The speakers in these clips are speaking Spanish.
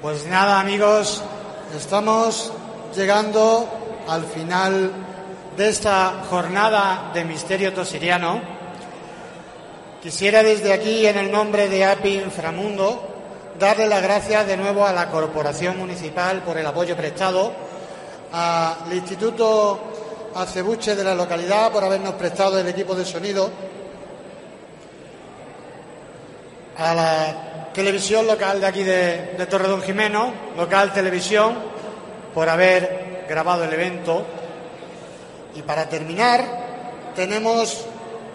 Pues nada, amigos, estamos llegando al final de esta jornada de misterio tosiriano. Quisiera desde aquí, en el nombre de API Inframundo, darle las gracias de nuevo a la Corporación Municipal por el apoyo prestado, al Instituto Acebuche de la localidad por habernos prestado el equipo de sonido, a la televisión local de aquí de, de Torredón Jimeno, local televisión, por haber grabado el evento. Y para terminar, tenemos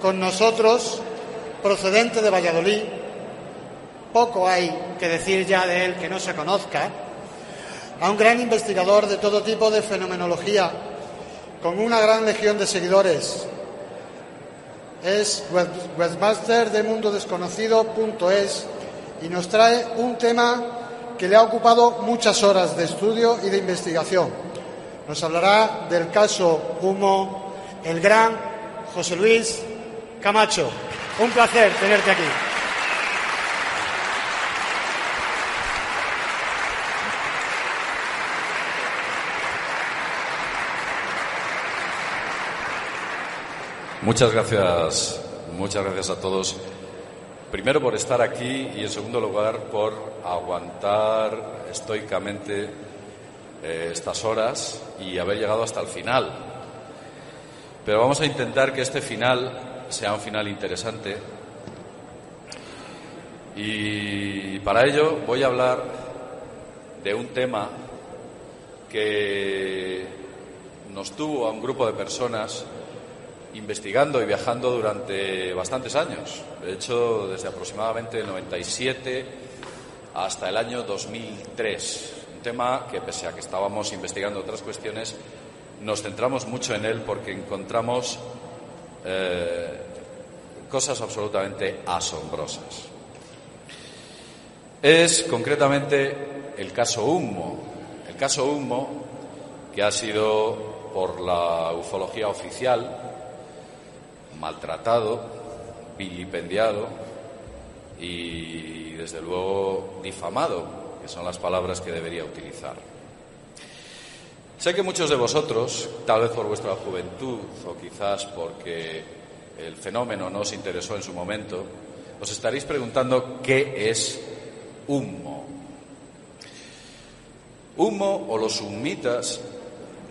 con nosotros, procedente de Valladolid, poco hay que decir ya de él que no se conozca, a un gran investigador de todo tipo de fenomenología, con una gran legión de seguidores. Es webmaster de mundodesconocido.es y nos trae un tema que le ha ocupado muchas horas de estudio y de investigación. Nos hablará del caso Humo el gran José Luis Camacho. Un placer tenerte aquí. Muchas gracias, muchas gracias a todos. Primero por estar aquí y en segundo lugar por aguantar estoicamente eh, estas horas y haber llegado hasta el final. Pero vamos a intentar que este final sea un final interesante. Y para ello voy a hablar de un tema que nos tuvo a un grupo de personas investigando y viajando durante bastantes años. De hecho, desde aproximadamente el 97 hasta el año 2003. Un tema que, pese a que estábamos investigando otras cuestiones, nos centramos mucho en él porque encontramos eh, cosas absolutamente asombrosas. Es concretamente el caso Humo. El caso Humo, que ha sido por la ufología oficial maltratado, vilipendiado y, desde luego, difamado, que son las palabras que debería utilizar. Sé que muchos de vosotros, tal vez por vuestra juventud o quizás porque el fenómeno no os interesó en su momento, os estaréis preguntando qué es humo. Humo o los humitas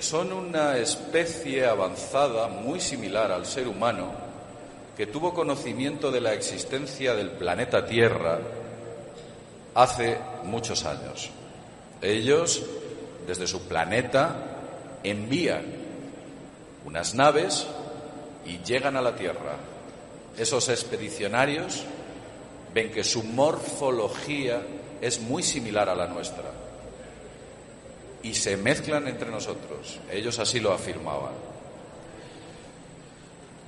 son una especie avanzada muy similar al ser humano que tuvo conocimiento de la existencia del planeta Tierra hace muchos años. Ellos, desde su planeta, envían unas naves y llegan a la Tierra. Esos expedicionarios ven que su morfología es muy similar a la nuestra y se mezclan entre nosotros. Ellos así lo afirmaban.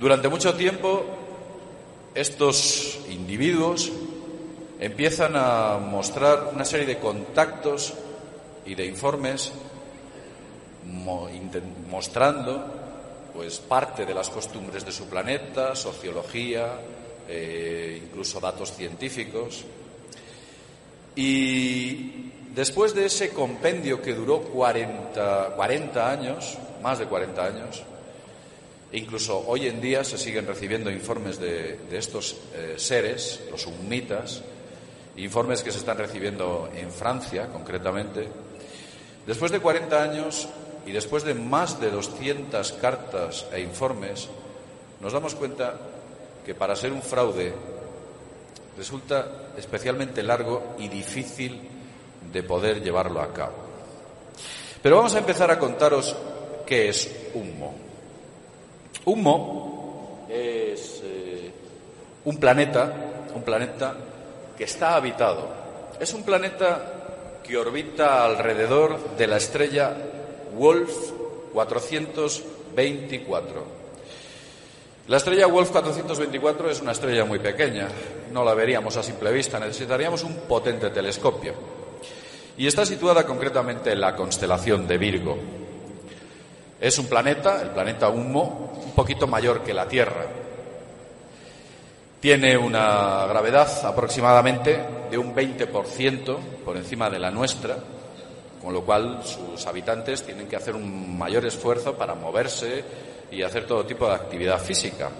Durante mucho tiempo, estos individuos empiezan a mostrar una serie de contactos y de informes mostrando pues parte de las costumbres de su planeta, sociología, eh, incluso datos científicos. Y Después de ese compendio que duró 40, 40 años, más de 40 años, incluso hoy en día se siguen recibiendo informes de, estos eh, seres, los humitas, informes que se están recibiendo en Francia concretamente. Después de 40 años y después de más de 200 cartas e informes, nos damos cuenta que para ser un fraude resulta especialmente largo y difícil de poder llevarlo a cabo. Pero vamos a empezar a contaros qué es Humo. Humo es eh, un planeta, un planeta que está habitado. Es un planeta que orbita alrededor de la estrella Wolf 424. La estrella Wolf 424 es una estrella muy pequeña, no la veríamos a simple vista, necesitaríamos un potente telescopio y está situada concretamente en la constelación de Virgo. Es un planeta, el planeta Humo, un poquito mayor que la Tierra. Tiene una gravedad aproximadamente de un 20% por encima de la nuestra, con lo cual sus habitantes tienen que hacer un mayor esfuerzo para moverse y hacer todo tipo de actividad física.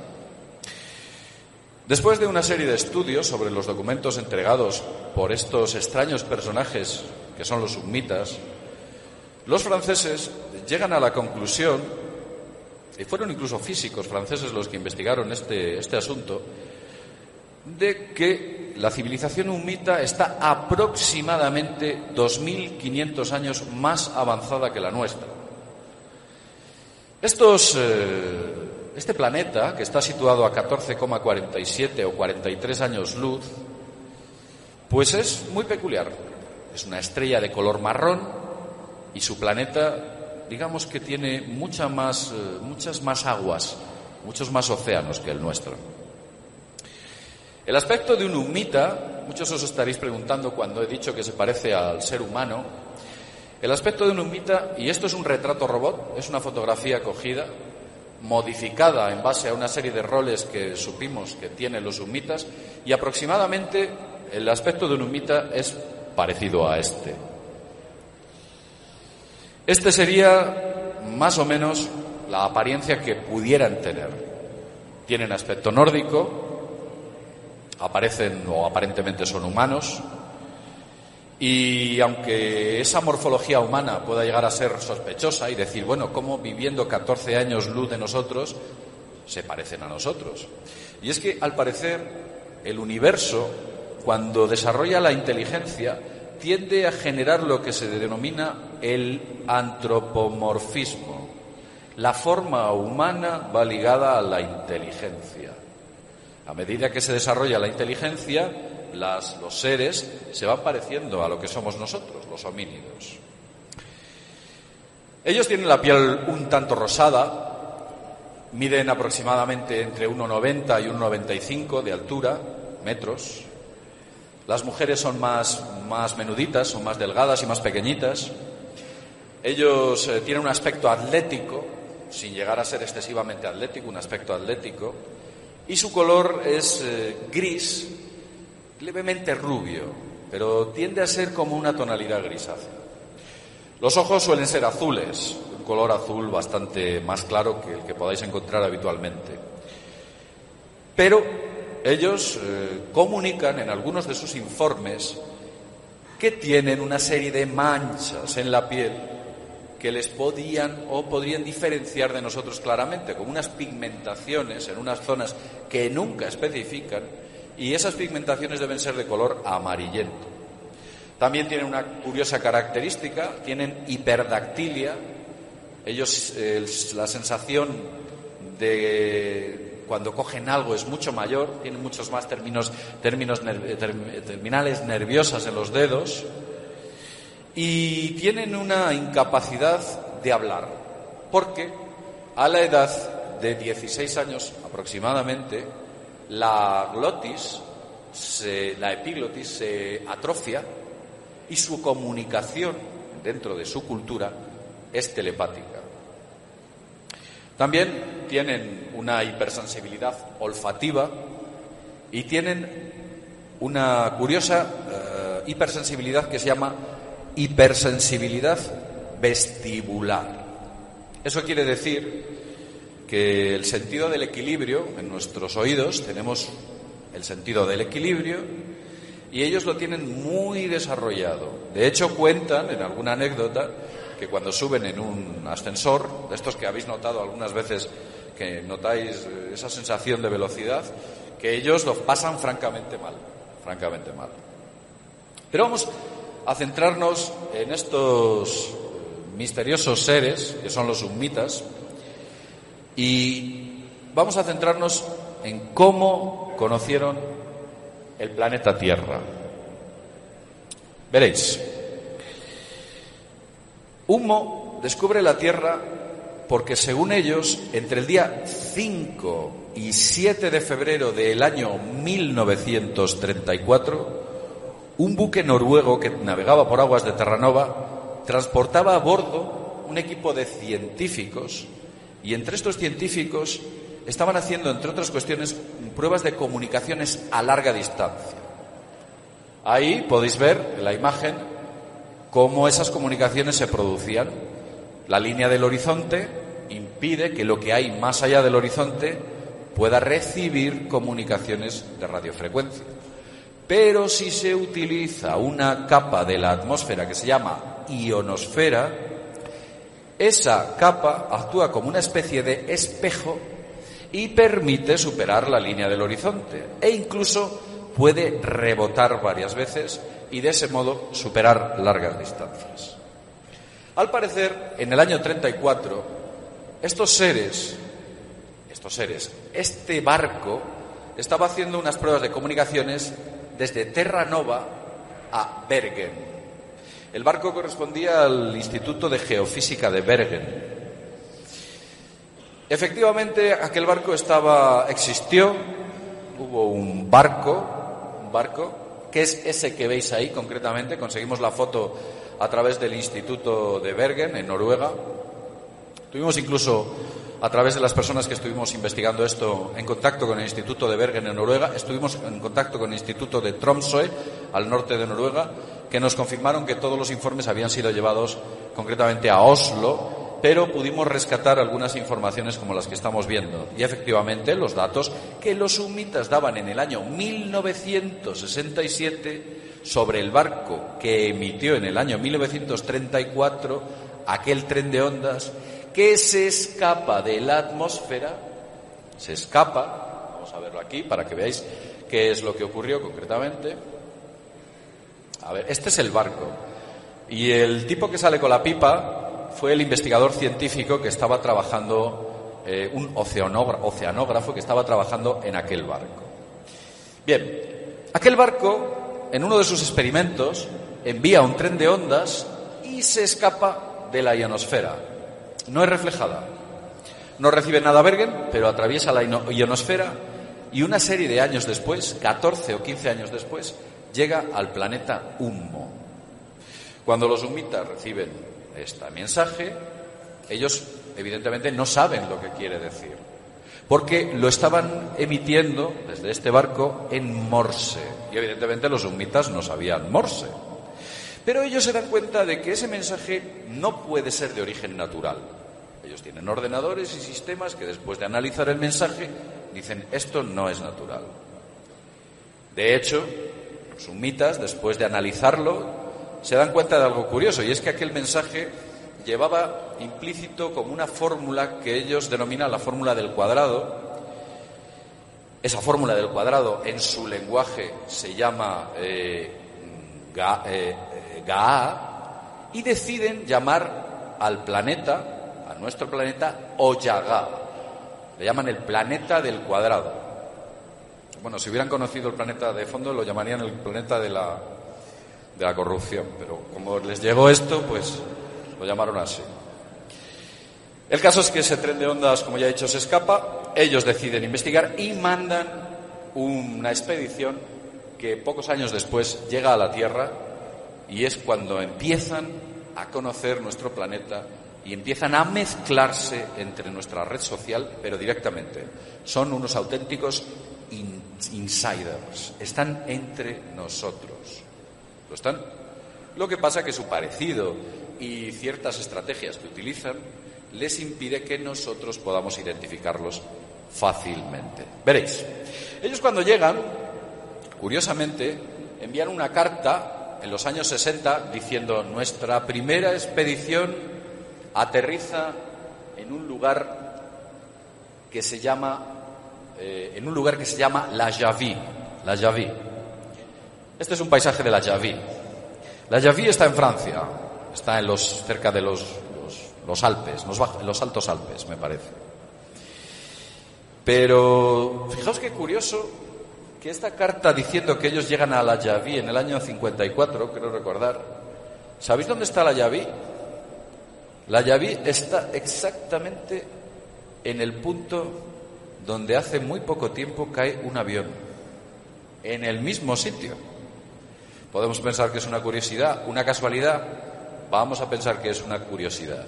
Después de una serie de estudios sobre los documentos entregados por estos extraños personajes que son los submitas, los franceses llegan a la conclusión, y fueron incluso físicos franceses los que investigaron este, este asunto, de que la civilización humita está aproximadamente 2.500 años más avanzada que la nuestra. Eh, este planeta, que está situado a 14,47 o 43 años luz, pues es muy peculiar. Es una estrella de color marrón y su planeta, digamos que tiene más, eh, muchas más aguas, muchos más océanos que el nuestro. El aspecto de un humita, muchos os estaréis preguntando cuando he dicho que se parece al ser humano, el aspecto de un humita, y esto es un retrato robot, es una fotografía cogida, modificada en base a una serie de roles que supimos que tienen los humitas, y aproximadamente el aspecto de un humita es parecido a este. Este sería más o menos la apariencia que pudieran tener. Tienen aspecto nórdico, aparecen o aparentemente son humanos. Y aunque esa morfología humana pueda llegar a ser sospechosa y decir, bueno, ¿cómo viviendo 14 años luz de nosotros se parecen a nosotros? Y es que, al parecer, el universo, cuando desarrolla la inteligencia, tiende a generar lo que se denomina el antropomorfismo. La forma humana va ligada a la inteligencia. A medida que se desarrolla la inteligencia, los seres se van pareciendo a lo que somos nosotros, los homínidos. Ellos tienen la piel un tanto rosada, miden aproximadamente entre 1,90 y 1,95 de altura, metros. Las mujeres son más, más menuditas, son más delgadas y más pequeñitas. Ellos eh, tienen un aspecto atlético, sin llegar a ser excesivamente atlético, un aspecto atlético y su color es eh, gris, levemente rubio, pero tiende a ser como una tonalidad grisácea. Los ojos suelen ser azules, un color azul bastante más claro que el que podáis encontrar habitualmente. Pero ellos eh, comunican en algunos de sus informes que tienen una serie de manchas en la piel que les podían o podrían diferenciar de nosotros claramente, con unas pigmentaciones en unas zonas que nunca especifican y esas pigmentaciones deben ser de color amarillento. También tienen una curiosa característica, tienen hiperdactilia. Ellos, la sensación de cuando cogen algo es mucho mayor, tienen muchos más términos, términos terminales nerviosas en los dedos y tienen una incapacidad de hablar, porque a la edad de 16 años aproximadamente, la glotis, la epiglotis se atrofia y su comunicación dentro de su cultura es telepática. También tienen una hipersensibilidad olfativa y tienen una curiosa eh, hipersensibilidad que se llama hipersensibilidad vestibular. Eso quiere decir que el sentido del equilibrio, en nuestros oídos tenemos el sentido del equilibrio y ellos lo tienen muy desarrollado. De hecho, cuentan en alguna anécdota que cuando suben en un ascensor, de estos que habéis notado algunas veces que notáis esa sensación de velocidad, que ellos lo pasan francamente mal, francamente mal. Pero vamos a centrarnos en estos misteriosos seres, que son los sumitas, y vamos a centrarnos en cómo conocieron el planeta Tierra. Veréis, Humo descubre la Tierra porque según ellos, entre el día 5 y 7 de febrero del año 1934, un buque noruego que navegaba por aguas de Terranova transportaba a bordo un equipo de científicos y entre estos científicos estaban haciendo, entre otras cuestiones, pruebas de comunicaciones a larga distancia. Ahí podéis ver en la imagen cómo esas comunicaciones se producían. La línea del horizonte impide que lo que hay más allá del horizonte pueda recibir comunicaciones de radiofrecuencia. Pero si se utiliza una capa de la atmósfera que se llama ionosfera, esa capa actúa como una especie de espejo y permite superar la línea del horizonte e incluso puede rebotar varias veces y de ese modo superar largas distancias. Al parecer, en el año 34, estos seres, estos seres, este barco estaba haciendo unas pruebas de comunicaciones desde Terranova a Bergen. El barco correspondía al Instituto de Geofísica de Bergen. Efectivamente, aquel barco estaba, existió, hubo un barco, un barco, que es ese que veis ahí concretamente, conseguimos la foto a través del Instituto de Bergen, en Noruega. Tuvimos incluso a través de las personas que estuvimos investigando esto en contacto con el Instituto de Bergen en Noruega, estuvimos en contacto con el Instituto de Tromsø, al norte de Noruega, que nos confirmaron que todos los informes habían sido llevados concretamente a Oslo, pero pudimos rescatar algunas informaciones como las que estamos viendo. Y efectivamente, los datos que los sumitas daban en el año 1967 sobre el barco que emitió en el año 1934 aquel tren de ondas que se escapa de la atmósfera, se escapa, vamos a verlo aquí para que veáis qué es lo que ocurrió concretamente. A ver, este es el barco. Y el tipo que sale con la pipa fue el investigador científico que estaba trabajando, eh, un oceanógrafo que estaba trabajando en aquel barco. Bien, aquel barco, en uno de sus experimentos, envía un tren de ondas y se escapa de la ionosfera no es reflejada. No recibe nada Bergen, pero atraviesa la ionosfera y una serie de años después, 14 o 15 años después, llega al planeta Humo. Cuando los humitas reciben este mensaje, ellos evidentemente no saben lo que quiere decir, porque lo estaban emitiendo desde este barco en Morse, y evidentemente los humitas no sabían Morse. Pero ellos se dan cuenta de que ese mensaje no puede ser de origen natural. Ellos tienen ordenadores y sistemas que después de analizar el mensaje dicen esto no es natural. De hecho, los sumitas, después de analizarlo, se dan cuenta de algo curioso y es que aquel mensaje llevaba implícito como una fórmula que ellos denominan la fórmula del cuadrado. Esa fórmula del cuadrado en su lenguaje se llama eh, eh, y deciden llamar al planeta, a nuestro planeta, Oyaga. Le llaman el planeta del cuadrado. Bueno, si hubieran conocido el planeta de fondo, lo llamarían el planeta de la, de la corrupción, pero como les llegó esto, pues lo llamaron así. El caso es que ese tren de ondas, como ya he dicho, se escapa, ellos deciden investigar y mandan una expedición que pocos años después llega a la Tierra y es cuando empiezan a conocer nuestro planeta y empiezan a mezclarse entre nuestra red social, pero directamente. Son unos auténticos insiders, están entre nosotros. ¿Lo están? Lo que pasa que su parecido y ciertas estrategias que utilizan les impide que nosotros podamos identificarlos fácilmente. Veréis, ellos cuando llegan, curiosamente, envían una carta en los años 60 diciendo nuestra primera expedición aterriza en un lugar que se llama eh, en un lugar que se llama La Javi, La Javi. Este es un paisaje de La Javi. La Javi está en Francia, está en los cerca de los, los, Alpes, los, los altos Alpes, me parece. Pero fijaos qué curioso que esta carta diciendo que ellos llegan a la Yaví en el año 54, creo recordar, ¿sabéis dónde está la Yaví? La Yaví está exactamente en el punto donde hace muy poco tiempo cae un avión, en el mismo sitio. Podemos pensar que es una curiosidad, una casualidad, vamos a pensar que es una curiosidad.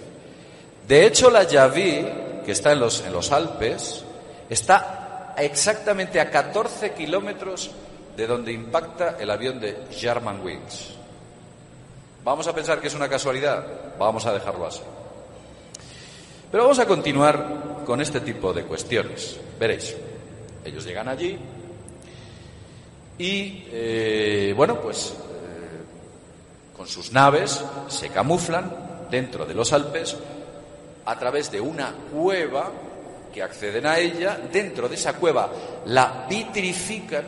De hecho, la Yaví, que está en los, en los Alpes, Está exactamente a 14 kilómetros de donde impacta el avión de Germanwings. ¿Vamos a pensar que es una casualidad? Vamos a dejarlo así. Pero vamos a continuar con este tipo de cuestiones. Veréis, ellos llegan allí y, eh, bueno, pues eh, con sus naves se camuflan dentro de los Alpes a través de una cueva que acceden a ella. Dentro de esa cueva la vitrifican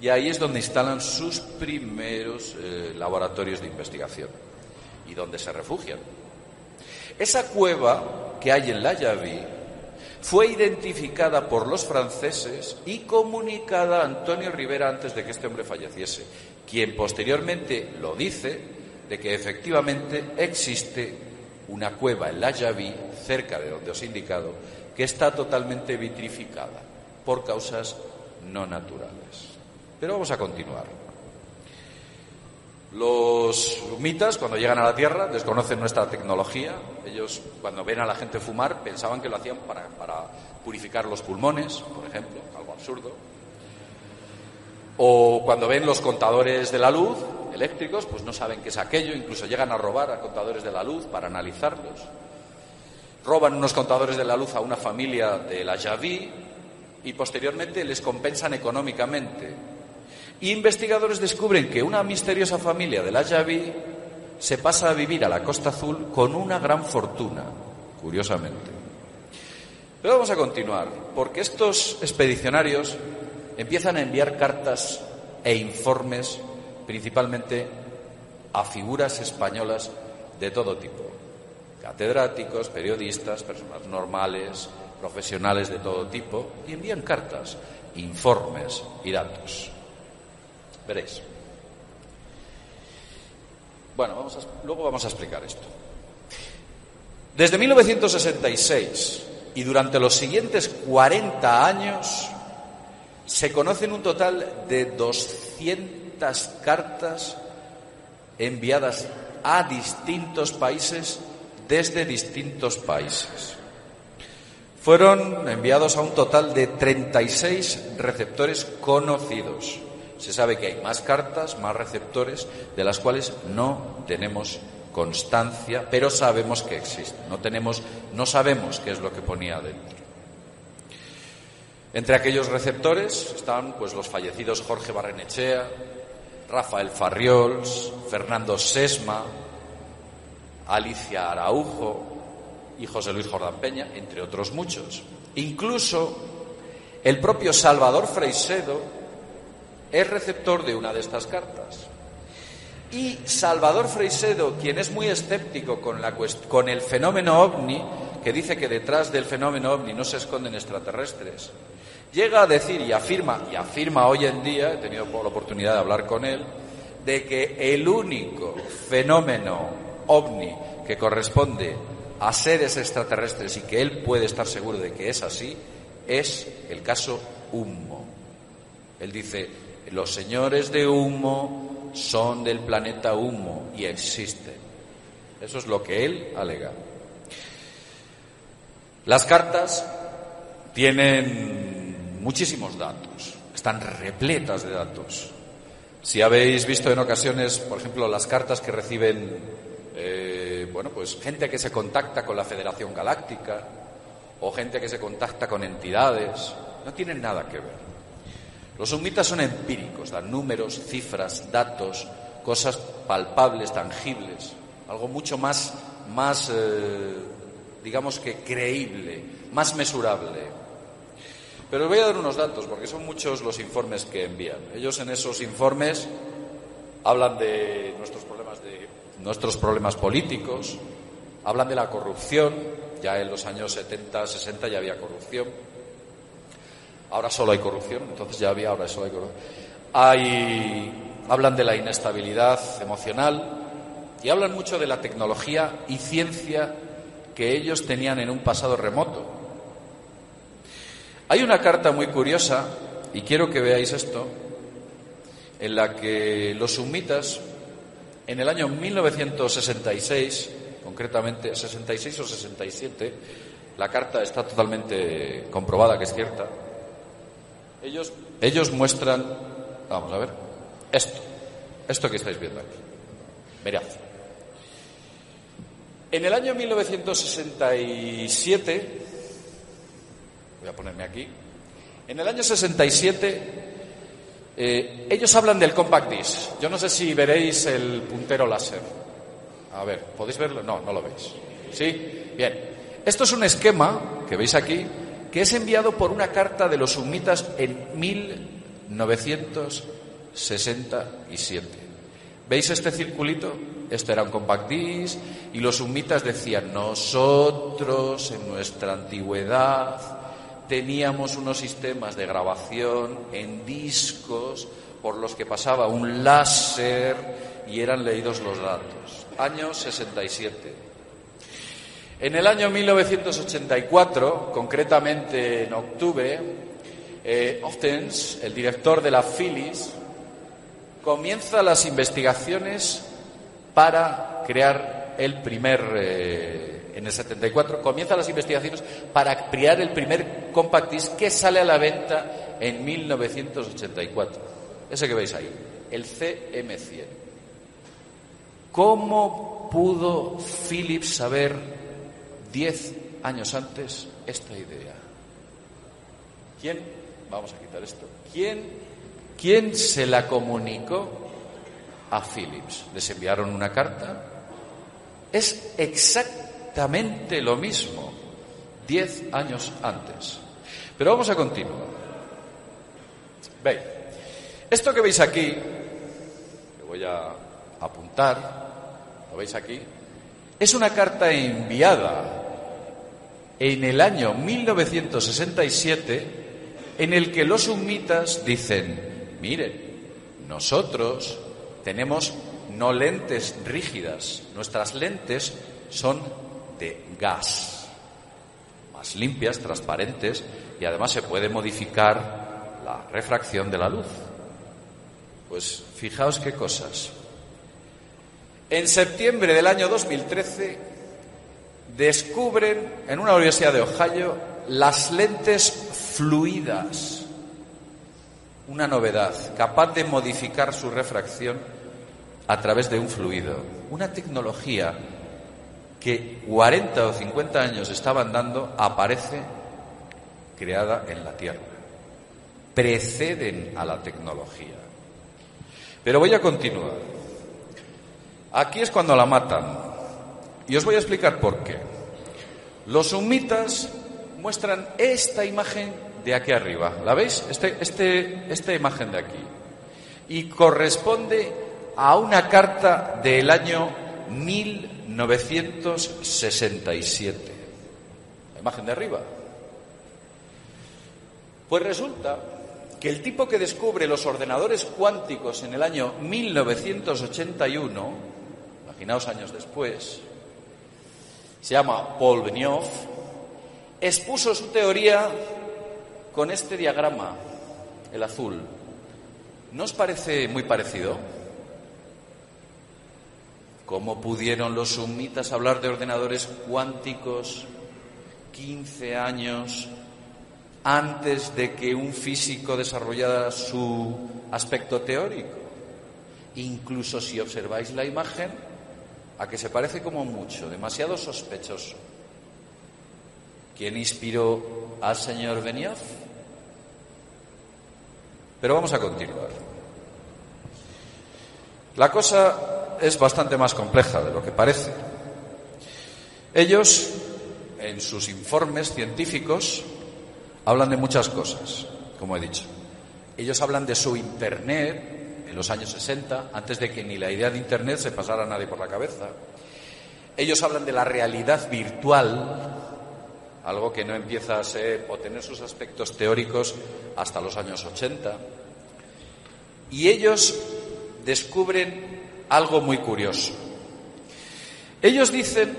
y ahí es donde instalan sus primeros eh, laboratorios de investigación y donde se refugian. Esa cueva que hay en la Yaví fue identificada por los franceses y comunicada a Antonio Rivera antes de que este hombre falleciese, quien posteriormente lo dice de que efectivamente existe una cueva en la Yaví, cerca de donde os he indicado, que está totalmente vitrificada por causas no naturales. Pero vamos a continuar. Los humitas, cuando llegan a la Tierra, desconocen nuestra tecnología. Ellos, cuando ven a la gente fumar, pensaban que lo hacían para, purificar los pulmones, por ejemplo, algo absurdo. O cuando ven los contadores de la luz eléctricos, pues no saben qué es aquello, incluso llegan a robar a contadores de la luz para analizarlos. Roban unos contadores de la luz a una familia de la Javí y posteriormente les compensan económicamente investigadores descubren que una misteriosa familia de la Yavi se pasa a vivir a la Costa Azul con una gran fortuna, curiosamente. Pero vamos a continuar, porque estos expedicionarios empiezan a enviar cartas e informes principalmente a figuras españolas de todo tipo, catedráticos, periodistas, personas normales, profesionales de todo tipo, y envían cartas, informes y datos. Veréis. Bueno, luego vamos a explicar esto. Desde 1966 y durante los siguientes 40 años se conocen un total de 200 cartas enviadas a distintos países desde distintos países. Fueron enviados a un total de 36 receptores conocidos. Se sabe que hay más cartas, más receptores, de las cuales no tenemos constancia, pero sabemos que existen. No tenemos, no sabemos qué es lo que ponía dentro. Entre aquellos receptores están pues los fallecidos Jorge Barrenechea, Rafael Farriols, Fernando Sesma, Alicia Araujo y José Luis Jordán Peña, entre otros muchos. Incluso el propio Salvador Freisedo es receptor de una de estas cartas. Y Salvador Freisedo, quien es muy escéptico con, con el fenómeno ovni, que dice que detrás del fenómeno ovni no se esconden extraterrestres, llega a decir y afirma, y afirma hoy en día, he tenido la oportunidad de hablar con él, de que el único fenómeno ovni que corresponde a seres extraterrestres y que él puede estar seguro de que es así, es el caso Humo. Él dice, los señores de humo son del planeta humo y existen. Eso es lo que él alega. Las cartas tienen muchísimos datos, están repletas de datos. Si habéis visto en ocasiones, por ejemplo, las cartas que reciben, eh, bueno, pues gente que se contacta con la Federación Galáctica o gente que se contacta con entidades, no tienen nada que ver. Los sumitas son empíricos, dan números, cifras, datos, cosas palpables, tangibles, algo mucho más, más eh, digamos que creíble, más mesurable. Pero os voy a dar unos datos, porque son muchos los informes que envían. Ellos en esos informes hablan de nuestros problemas, de nuestros problemas políticos, hablan de la corrupción, ya en los años 70, 60 ya había corrupción Ahora solo hay corrupción, entonces ya había, ahora solo hay corrupción. Hay, hablan de la inestabilidad emocional y hablan mucho de la tecnología y ciencia que ellos tenían en un pasado remoto. Hay una carta muy curiosa, y quiero que veáis esto, en la que los sumitas, en el año 1966, concretamente 66 o 67, la carta está totalmente comprobada que es cierta. Ellos, ellos muestran, vamos a ver, esto, esto que estáis viendo aquí. Mirad. En el año 1967, voy a ponerme aquí, en el año 67 eh, ellos hablan del compact disc. Yo no sé si veréis el puntero láser. A ver, ¿podéis verlo? No, no lo veis. ¿Sí? Bien. Esto es un esquema que veis aquí que es enviado por una carta de los sumitas en 1967. ¿Veis este circulito? Esto era un compact y los sumitas decían, nosotros en nuestra antigüedad teníamos unos sistemas de grabación en discos por los que pasaba un láser y eran leídos los datos. Año 67. En el año 1984, concretamente en octubre, eh, Oftens, el director de la Philips, comienza las investigaciones para crear el primer eh, en el 74, comienza las investigaciones para crear el primer compact disc que sale a la venta en 1984. Ese que veis ahí, el CM100. ¿Cómo pudo Philips saber 10 años antes esta idea? ¿Quién? Vamos a quitar esto. ¿Quién, quién se la comunicó a Philips? ¿Les enviaron una carta? Es exactamente exactamente lo mismo, diez años antes. Pero vamos a continuar. Veis, esto que veis aquí, que voy a apuntar, lo veis aquí, es una carta enviada en el año 1967 en el que los sumitas dicen, miren, nosotros tenemos no lentes rígidas, nuestras lentes son de gas, más limpias, transparentes y además se puede modificar la refracción de la luz. Pues fijaos qué cosas. En septiembre del año 2013 descubren en una universidad de Ohio las lentes fluidas, una novedad, capaz de modificar su refracción a través de un fluido, una tecnología que 40 o 50 años estaban dando aparece creada en la Tierra. Preceden a la tecnología. Pero voy a continuar. Aquí es cuando la matan. Y os voy a explicar por qué. Los sumitas muestran esta imagen de aquí arriba. ¿La veis? Este, este, esta imagen de aquí. Y corresponde a una carta del año 1967. La imagen de arriba. Pues resulta que el tipo que descubre los ordenadores cuánticos en el año 1981, imaginaos años después, se llama Paul Benioff, expuso su teoría con este diagrama, el azul. ¿No os parece muy parecido? ¿Cómo pudieron los sumitas hablar de ordenadores cuánticos 15 años antes de que un físico desarrollara su aspecto teórico? Incluso si observáis la imagen, a que se parece como mucho, demasiado sospechoso. ¿Quién inspiró al señor Benioff? Pero vamos a continuar. La cosa es bastante más compleja de lo que parece. Ellos, en sus informes científicos, hablan de muchas cosas, como he dicho. Ellos hablan de su Internet en los años 60, antes de que ni la idea de Internet se pasara a nadie por la cabeza. Ellos hablan de la realidad virtual, algo que no empieza a ser o tener sus aspectos teóricos hasta los años 80. Y ellos descubren algo muy curioso. Ellos dicen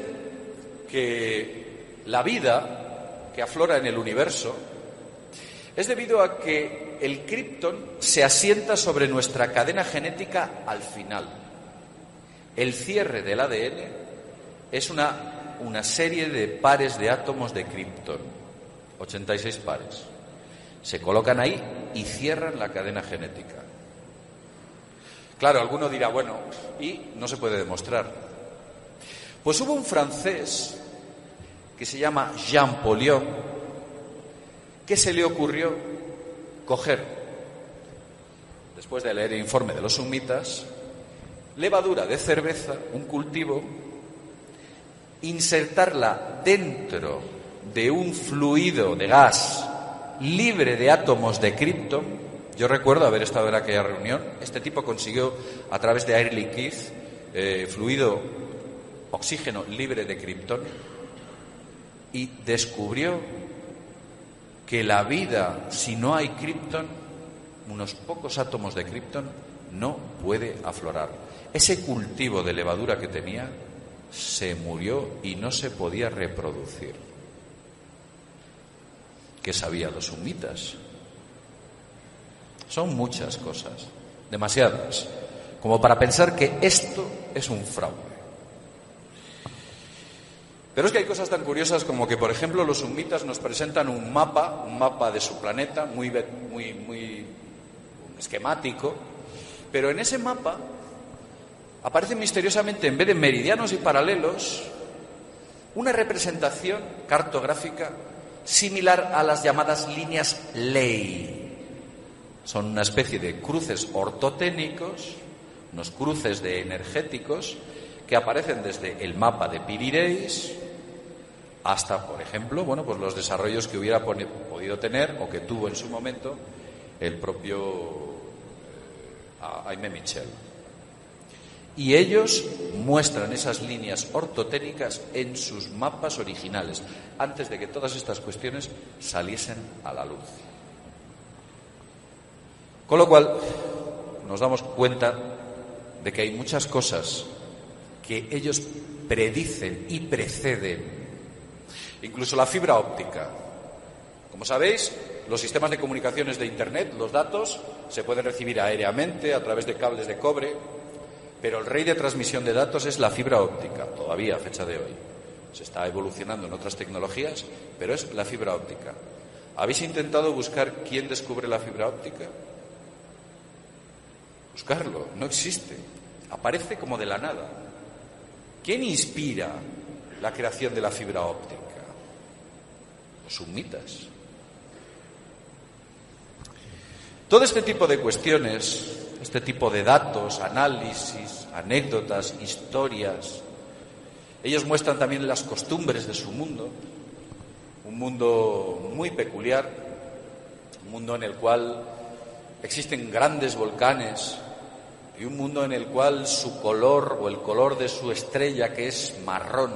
que la vida que aflora en el universo es debido a que el criptón se asienta sobre nuestra cadena genética al final. El cierre del ADN es una una serie de pares de átomos de Krypton, 86 pares. Se colocan ahí y cierran la cadena genética. Claro, alguno dirá, bueno, y no se puede demostrar. Pues hubo un francés que se llama Jean Polion que se le ocurrió coger, después de leer el informe de los sumitas, levadura de cerveza, un cultivo, insertarla dentro de un fluido de gas libre de átomos de cripto. Yo recuerdo haber estado en aquella reunión. Este tipo consiguió, a través de air liquid, eh, fluido oxígeno libre de criptón y descubrió que la vida, si no hay criptón, unos pocos átomos de criptón, no puede aflorar. Ese cultivo de levadura que tenía se murió y no se podía reproducir. ¿Qué sabían los sumitas? Son muchas cosas, demasiadas, como para pensar que esto es un fraude. Pero es que hay cosas tan curiosas como que, por ejemplo, los sumitas nos presentan un mapa, un mapa de su planeta, muy, muy, muy esquemático, pero en ese mapa aparece misteriosamente, en vez de meridianos y paralelos, una representación cartográfica similar a las llamadas líneas ley. Son una especie de cruces ortotécnicos, unos cruces de energéticos que aparecen desde el mapa de Pirireis hasta, por ejemplo, bueno, pues los desarrollos que hubiera podido tener o que tuvo en su momento el propio eh, Michel. Y ellos muestran esas líneas ortotécnicas en sus mapas originales, antes de que todas estas cuestiones saliesen a la luz. Con lo cual, nos damos cuenta de que hay muchas cosas que ellos predicen y preceden, incluso la fibra óptica. Como sabéis, los sistemas de comunicaciones de Internet, los datos, se pueden recibir aéreamente a través de cables de cobre, pero el rey de transmisión de datos es la fibra óptica, todavía a fecha de hoy. Se está evolucionando en otras tecnologías, pero es la fibra óptica. ¿Habéis intentado buscar quién descubre la fibra óptica? Buscarlo, no existe. Aparece como de la nada. ¿Quién inspira la creación de la fibra óptica? Los sumitas. Todo este tipo de cuestiones este tipo de datos, análisis, anécdotas, historias. Ellos muestran también las costumbres de su mundo, un mundo muy peculiar, un mundo en el cual existen grandes volcanes y un mundo en el cual su color o el color de su estrella, que es marrón,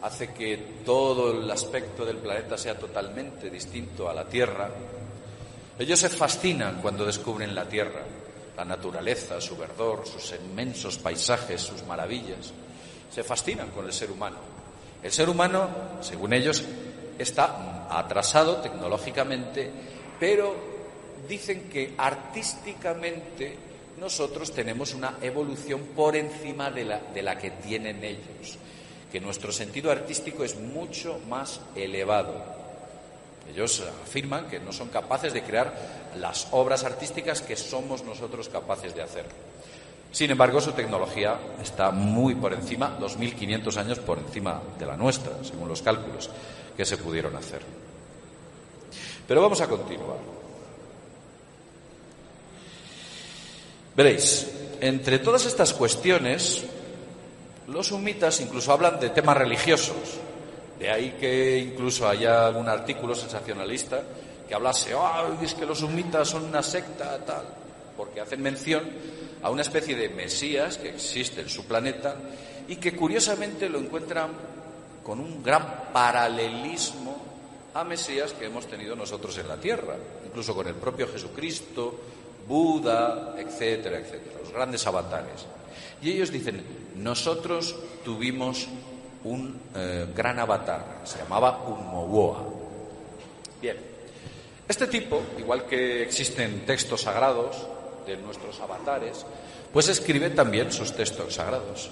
hace que todo el aspecto del planeta sea totalmente distinto a la Tierra. Ellos se fascinan cuando descubren la Tierra la naturaleza, su verdor, sus inmensos paisajes, sus maravillas. Se fascinan con el ser humano. El ser humano, según ellos, está atrasado tecnológicamente, pero dicen que artísticamente nosotros tenemos una evolución por encima de la, de la que tienen ellos, que nuestro sentido artístico es mucho más elevado. Ellos afirman que no son capaces de crear las obras artísticas que somos nosotros capaces de hacer. Sin embargo, su tecnología está muy por encima, 2.500 años por encima de la nuestra, según los cálculos que se pudieron hacer. Pero vamos a continuar. Veréis, entre todas estas cuestiones, los sumitas incluso hablan de temas religiosos. De ahí que incluso haya algún artículo sensacionalista que hablase, oh, es que los sumitas son una secta, tal, porque hacen mención a una especie de Mesías que existe en su planeta y que curiosamente lo encuentran con un gran paralelismo a Mesías que hemos tenido nosotros en la tierra, incluso con el propio Jesucristo, Buda, etcétera, etcétera, los grandes avatares. Y ellos dicen, nosotros tuvimos un eh, gran avatar, se llamaba Umowoa. Bien, este tipo, igual que existen textos sagrados de nuestros avatares, pues escribe también sus textos sagrados.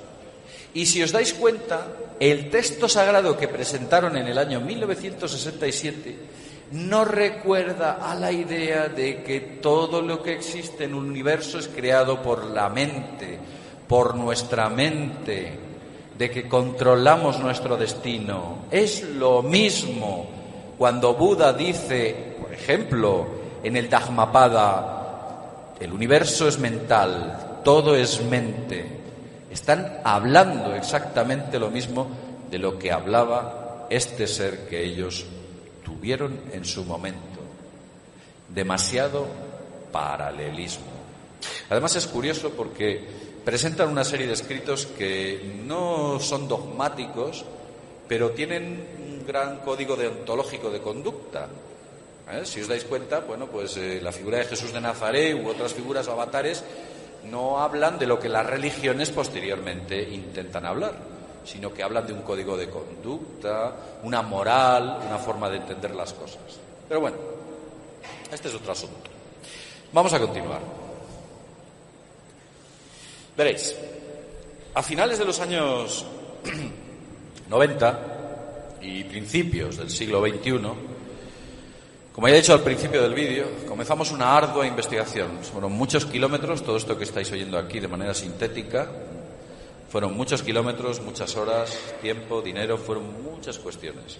Y si os dais cuenta, el texto sagrado que presentaron en el año 1967 no recuerda a la idea de que todo lo que existe en el universo es creado por la mente, por nuestra mente, de que controlamos nuestro destino. Es lo mismo cuando Buda dice, por ejemplo, en el Dhammapada, el universo es mental, todo es mente. Están hablando exactamente lo mismo de lo que hablaba este ser que ellos tuvieron en su momento. Demasiado paralelismo. Además es curioso porque presentan una serie de escritos que no son dogmáticos, pero tienen un gran código deontológico de conducta. ¿Eh? Si os dais cuenta, bueno, pues eh, la figura de Jesús de Nazaret u otras figuras o avatares no hablan de lo que las religiones posteriormente intentan hablar, sino que hablan de un código de conducta, una moral, una forma de entender las cosas. Pero bueno, este es otro asunto. Vamos a continuar. Veréis, a finales de los años 90 y principios del siglo XXI, como ya he dicho al principio del vídeo, comenzamos una ardua investigación. Fueron muchos kilómetros, todo esto que estáis oyendo aquí de manera sintética, fueron muchos kilómetros, muchas horas, tiempo, dinero, fueron muchas cuestiones.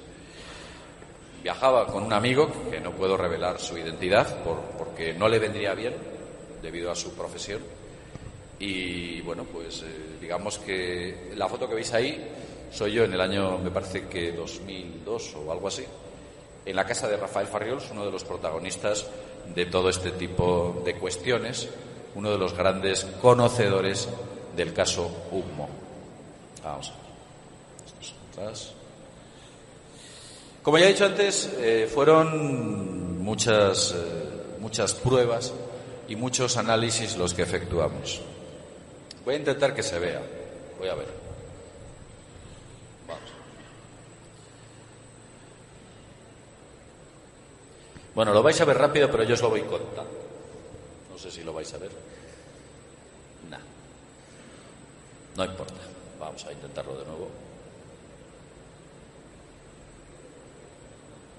Viajaba con un amigo, que no puedo revelar su identidad porque no le vendría bien debido a su profesión. Y bueno, pues eh, digamos que la foto que veis ahí soy yo en el año, me parece que 2002 o algo así en la casa de Rafael Farriols, uno de los protagonistas de todo este tipo de cuestiones, uno de los grandes conocedores del caso Humo. Vamos a ver. Como ya he dicho antes, eh, fueron muchas, eh, muchas pruebas y muchos análisis los que efectuamos. Voy a intentar que se vea. Voy a ver. Bueno, lo vais a ver rápido, pero yo os lo voy contando. No sé si lo vais a ver. No. No importa. Vamos a intentarlo de nuevo.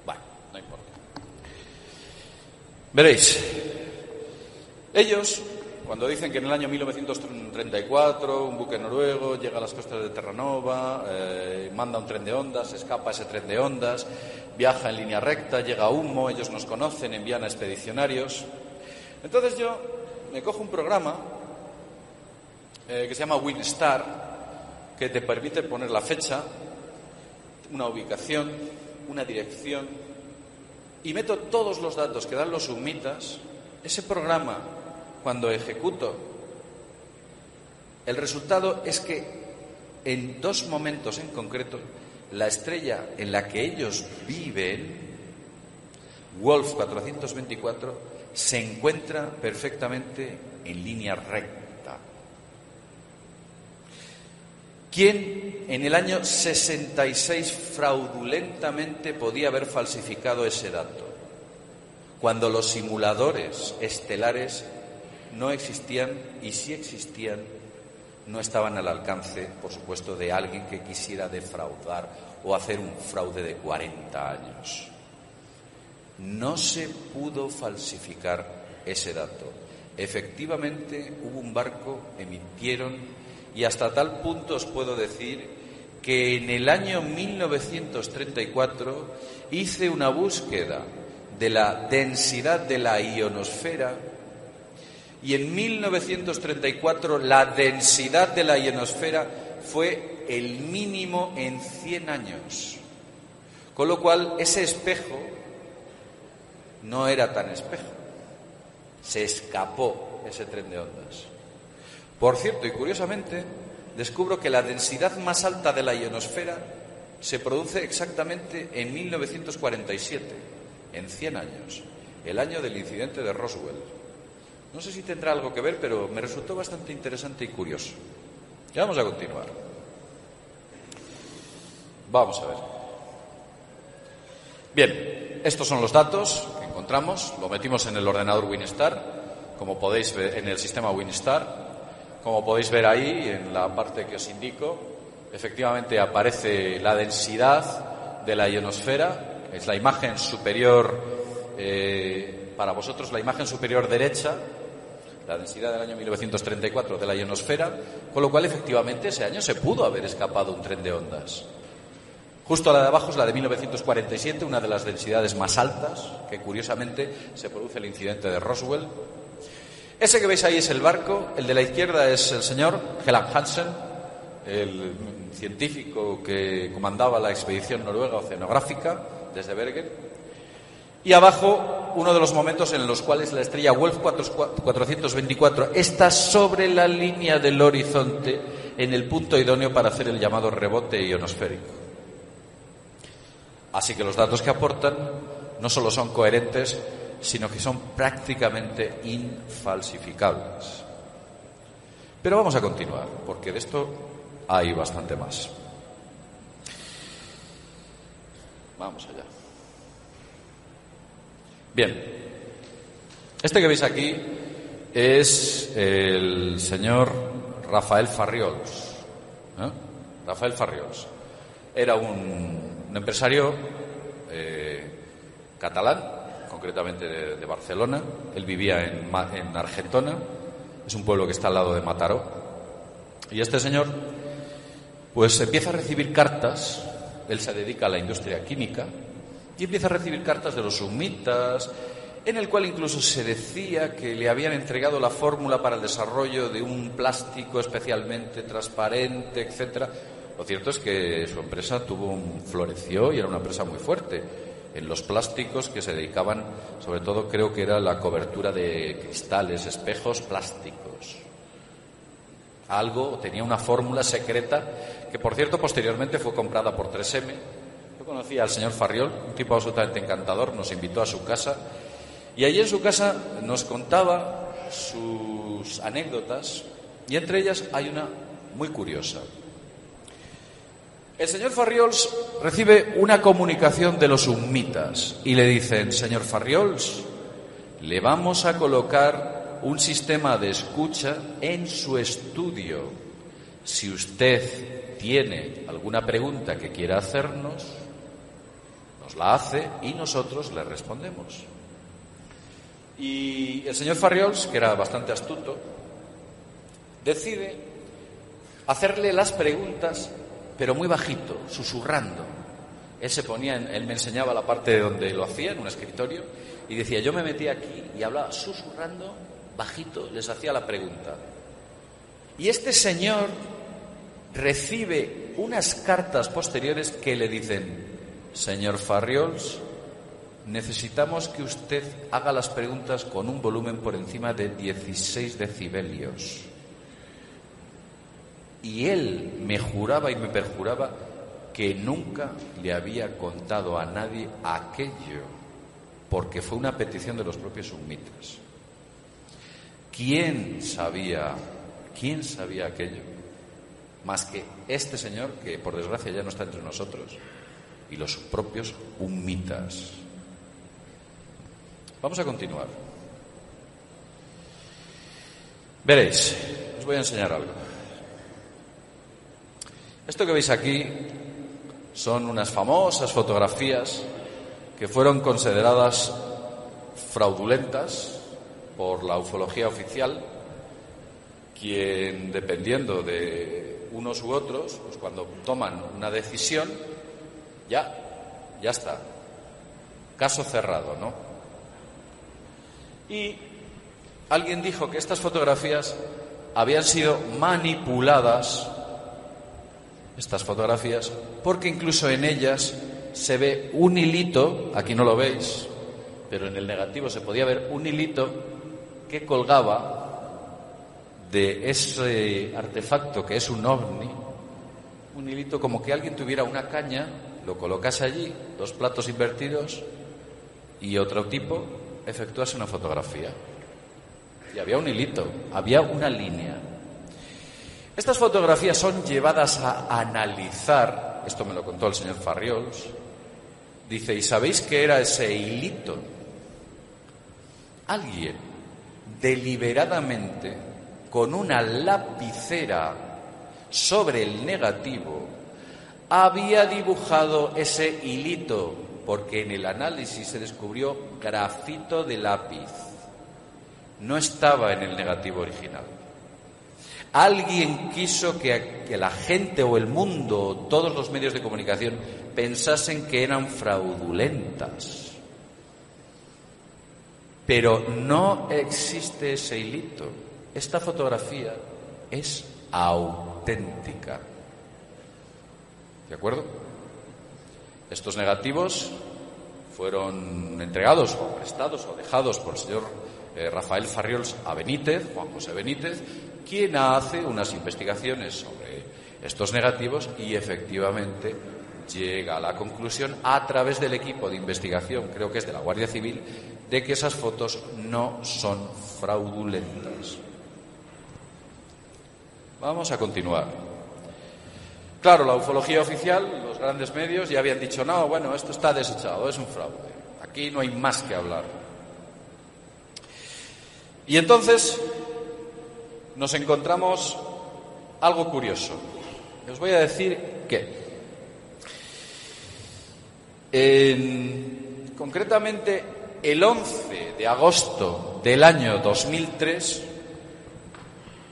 Bueno, no importa. Veréis. Ellos, cuando dicen que en el año 1934 un buque noruego llega a las costas de Terranova, eh, manda un tren de ondas, escapa ese tren de ondas, viaja en línea recta, llega a humo, ellos nos conocen, envían a expedicionarios. Entonces yo me cojo un programa eh, que se llama WinStar, que te permite poner la fecha, una ubicación, una dirección, y meto todos los datos que dan los sumitas. Ese programa, cuando ejecuto, el resultado es que en dos momentos en concreto la estrella en la que ellos viven, Wolf 424, se encuentra perfectamente en línea recta. ¿Quién en el año 66 fraudulentamente podía haber falsificado ese dato? Cuando los simuladores estelares no existían y si existían no estaban al alcance, por supuesto, de alguien que quisiera defraudar o hacer un fraude de 40 años. No se pudo falsificar ese dato. Efectivamente hubo un barco, emitieron, y hasta tal punto os puedo decir que en el año 1934 hice una búsqueda de la densidad de la ionosfera y en 1934 la densidad de la ionosfera fue el mínimo en 100 años. Con lo cual ese espejo no era tan espejo. Se escapó ese tren de ondas. Por cierto, y curiosamente, descubro que la densidad más alta de la ionosfera se produce exactamente en 1947, en 100 años, el año del incidente de Roswell. No sé si tendrá algo que ver, pero me resultó bastante interesante y curioso. Ya vamos a continuar. Vamos a ver. Bien, estos son los datos que encontramos. Lo metimos en el ordenador WinStar, como podéis ver en el sistema WinStar. Como podéis ver ahí, en la parte que os indico, efectivamente aparece la densidad de la ionosfera, es la imagen superior, eh, para vosotros la imagen superior derecha, la densidad del año 1934 de la ionosfera, con lo cual efectivamente ese año se pudo haber escapado un tren de ondas. Justo a la de abajo es la de 1947, una de las densidades más altas, que curiosamente se produce el incidente de Roswell. Ese que veis ahí es el barco, el de la izquierda es el señor Helland Hansen, el científico que comandaba la expedición noruega oceanográfica desde Bergen. Y abajo, uno de los momentos en los cuales la estrella Wolf 424 está sobre la línea del horizonte en el punto idóneo para hacer el llamado rebote ionosférico. Así que los datos que aportan no solo son coherentes, sino que son prácticamente infalsificables. Pero vamos a continuar, porque de esto hay bastante más. Vamos allá. Bien, este que veis aquí es el señor Rafael Farriols. ¿eh? Rafael Farriols. Era un empresario eh, catalán, concretamente de, Barcelona. Él vivía en, en Argentona, es un pueblo que está al lado de Mataró. Y este señor, pues empieza a recibir cartas, él se dedica a la industria química, y empieza a recibir cartas de los sumitas, en el cual incluso se decía que le habían entregado la fórmula para el desarrollo de un plástico especialmente transparente, etcétera. Lo cierto es que su empresa tuvo un floreció y era una empresa muy fuerte en los plásticos que se dedicaban, sobre todo creo que era la cobertura de cristales, espejos plásticos. Algo, tenía una fórmula secreta que, por cierto, posteriormente fue comprada por 3M. Yo conocí al señor Farriol, un tipo absolutamente encantador, nos invitó a su casa y allí en su casa nos contaba sus anécdotas y entre ellas hay una muy curiosa. El señor Farriols recibe una comunicación de los humitas y le dicen, señor Farriols, le vamos a colocar un sistema de escucha en su estudio. Si usted tiene alguna pregunta que quiera hacernos, nos la hace y nosotros le respondemos. Y el señor Farriols, que era bastante astuto, decide hacerle las preguntas pero muy bajito, susurrando. Él se ponía, él me enseñaba la parte de donde lo hacía, en un escritorio, y decía, yo me metía aquí y hablaba susurrando, bajito, les hacía la pregunta. Y este señor recibe unas cartas posteriores que le dicen, señor Farriols, necesitamos que usted haga las preguntas con un volumen por encima de 16 decibelios. Y él me juraba y me perjuraba que nunca le había contado a nadie aquello, porque fue una petición de los propios sumitas. ¿Quién sabía, quién sabía aquello? Más que este señor, que por desgracia ya no está entre nosotros, y los propios humitas. Vamos a continuar. Veréis, os voy a enseñar algo. Esto que veis aquí son unas famosas fotografías que fueron consideradas fraudulentas por la ufología oficial, quien, dependiendo de unos u otros, pues cuando toman una decisión, ya, ya está. Caso cerrado, ¿no? Y alguien dijo que estas fotografías habían sido manipuladas estas fotografías, porque incluso en ellas se ve un hilito, aquí no lo veis, pero en el negativo se podía ver un hilito que colgaba de ese artefacto que es un ovni, un hilito como que alguien tuviera una caña, lo colocase allí, dos platos invertidos y otro tipo efectuase una fotografía. Y había un hilito, había una línea. Estas fotografías son llevadas a analizar, esto me lo contó el señor Farriols, dice, ¿y sabéis qué era ese hilito? Alguien deliberadamente, con una lapicera, sobre el negativo, había dibujado ese hilito, porque en el análisis se descubrió grafito de lápiz. No estaba en el negativo original. Alguien quiso que, la gente o el mundo, todos los medios de comunicación, pensasen que eran fraudulentas. Pero no existe ese hilito. Esta fotografía es auténtica. ¿De acuerdo? Estos negativos fueron entregados o prestados o dejados por el señor eh, Rafael Farriols a Benítez, Juan José Benítez, quien hace unas investigaciones sobre estos negativos y efectivamente llega a la conclusión a través del equipo de investigación, creo que es de la Guardia Civil, de que esas fotos no son fraudulentas. Vamos a continuar. Claro, la ufología oficial, los grandes medios ya habían dicho, no, bueno, esto está desechado, es un fraude. Aquí no hay más que hablar. Y entonces nos encontramos algo curioso. Os voy a decir que concretamente, el 11 de agosto del año 2003,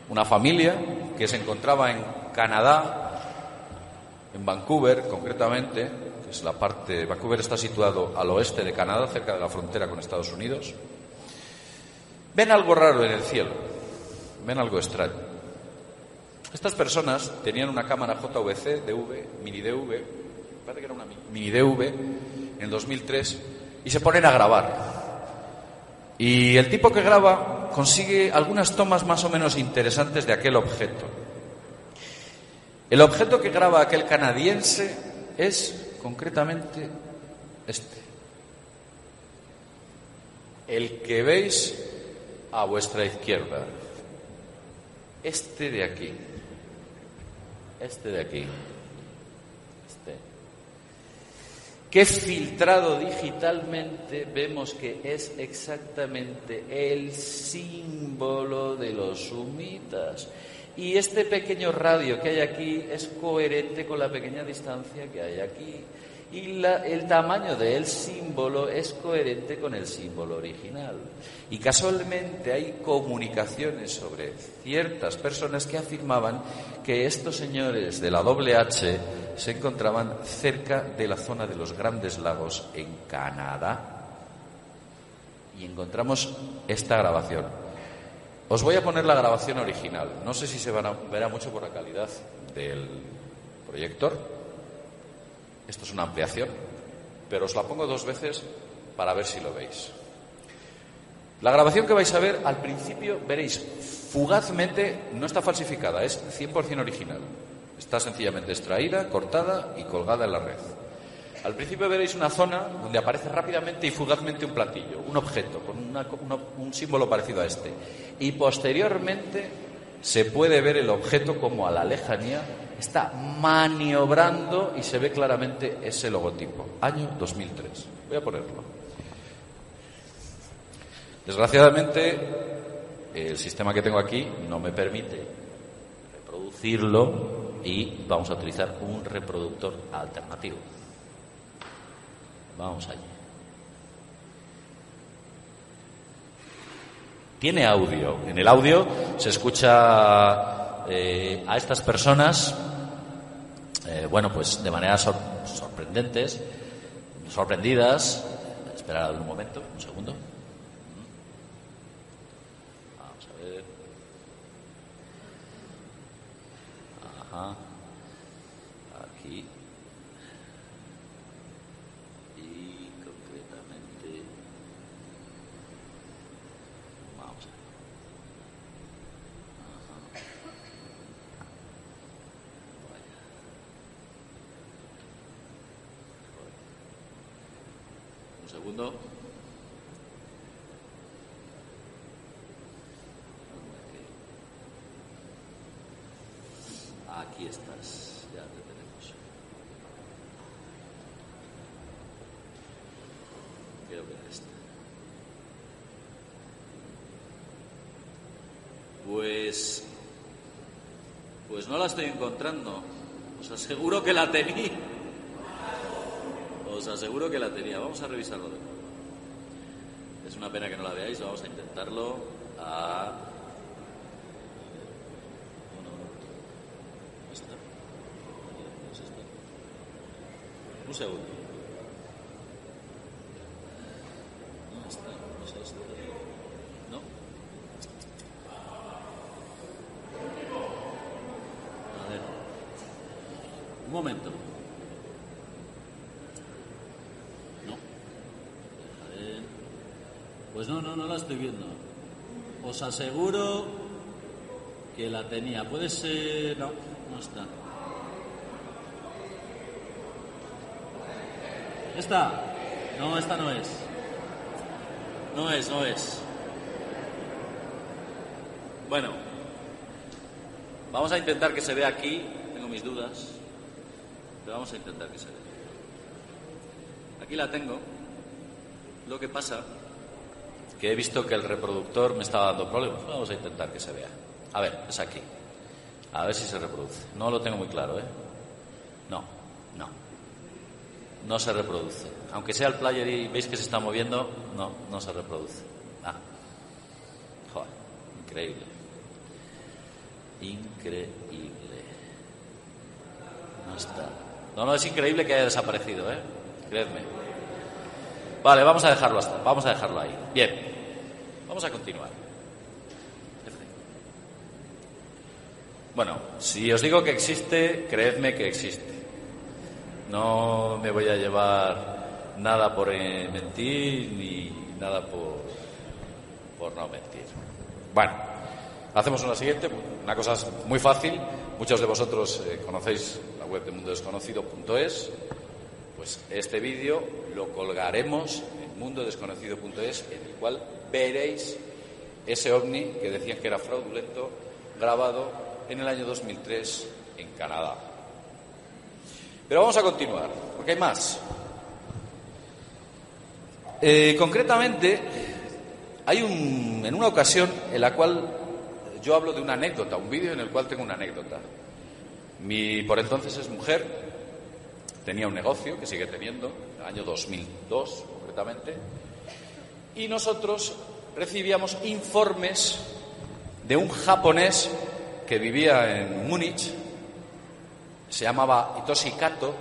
una familia que se encontraba en Canadá, en Vancouver concretamente, que es la parte, Vancouver está situado al oeste de Canadá, cerca de la frontera con Estados Unidos, ven algo raro en el cielo, ven algo extraño. Estas personas tenían una cámara JVC, DV, mini DV, parece que era una mini DV, en 2003, y se ponen a grabar. Y el tipo que graba consigue algunas tomas más o menos interesantes de aquel objeto. El objeto que graba aquel canadiense es concretamente este. El que veis a vuestra izquierda. Este de aquí. Este de aquí. que filtrado digitalmente vemos que es exactamente el símbolo de los sumitas. Y este pequeño radio que hay aquí es coherente con la pequeña distancia que hay aquí. Y el tamaño del símbolo es coherente con el símbolo original. Y casualmente hay comunicaciones sobre ciertas personas que afirmaban que estos señores de la H se encontraban cerca de la zona de los Grandes Lagos en Canadá. Y encontramos esta grabación. Os voy a poner la grabación original. No sé si se verá mucho por la calidad del proyector. Esto es una ampliación, pero os la pongo dos veces para ver si lo veis. La grabación que vais a ver al principio veréis fugazmente no está falsificada, es 100% original. Está sencillamente extraída, cortada y colgada en la red. Al principio veréis una zona donde aparece rápidamente y fugazmente un platillo, un objeto, con un símbolo parecido a este. Y posteriormente se puede ver el objeto como a la lejanía está maniobrando y se ve claramente ese logotipo. Año 2003. Voy a ponerlo. Desgraciadamente, el sistema que tengo aquí no me permite reproducirlo y vamos a utilizar un reproductor alternativo. Vamos allí. Tiene audio. En el audio se escucha eh, a estas personas, eh, bueno, pues de manera sorprendentes, sorprendidas. Esperad un momento, un segundo. aquí y concretamente vamos a un segundo Aquí estás, ya te tenemos. Quiero ver esta. Pues Pues no la estoy encontrando. Os aseguro que la tenía. Os aseguro que la tenía. Vamos a revisarlo de nuevo. Es una pena que no la veáis, vamos a intentarlo. Un segundo. No está, no es esto. No. A ver. Un momento. No. A ver. Pues no, no, no la estoy viendo. Aseguro que la tenía. Puede ser. No, no está. ¿Esta? No, esta no es. No es, no es. Bueno, vamos a intentar que se vea aquí. Tengo mis dudas, pero vamos a intentar que se vea. Aquí la tengo. Lo que pasa que he visto que el reproductor me estaba dando problemas. Vamos a intentar que se vea. A ver, es aquí. A ver si se reproduce. No lo tengo muy claro, ¿eh? No, no. No se reproduce. Aunque sea el player y veis que se está moviendo, no, no se reproduce. Ah. Joder, increíble. Increíble. No está. No, no, es increíble que haya desaparecido, ¿eh? Creedme. Vale, vamos a dejarlo hasta, vamos a dejarlo ahí. Bien. Vamos a continuar. Bueno, si os digo que existe, creedme que existe. No me voy a llevar nada por mentir ni nada por, por no mentir. Bueno, hacemos una siguiente, una cosa muy fácil. Muchos de vosotros eh, conocéis la web de mundodesconocido.es. Pues este vídeo lo colgaremos en mundodesconocido.es, en el cual veréis ese ovni que decían que era fraudulento, grabado en el año 2003 en Canadá. Pero vamos a continuar, porque hay más. Eh, concretamente, hay un, en una ocasión en la cual yo hablo de una anécdota, un vídeo en el cual tengo una anécdota. Mi por entonces es mujer, tenía un negocio que sigue teniendo, en el año 2002 concretamente, y nosotros recibíamos informes de un japonés que vivía en Múnich, se llamaba Hitoshi Kato,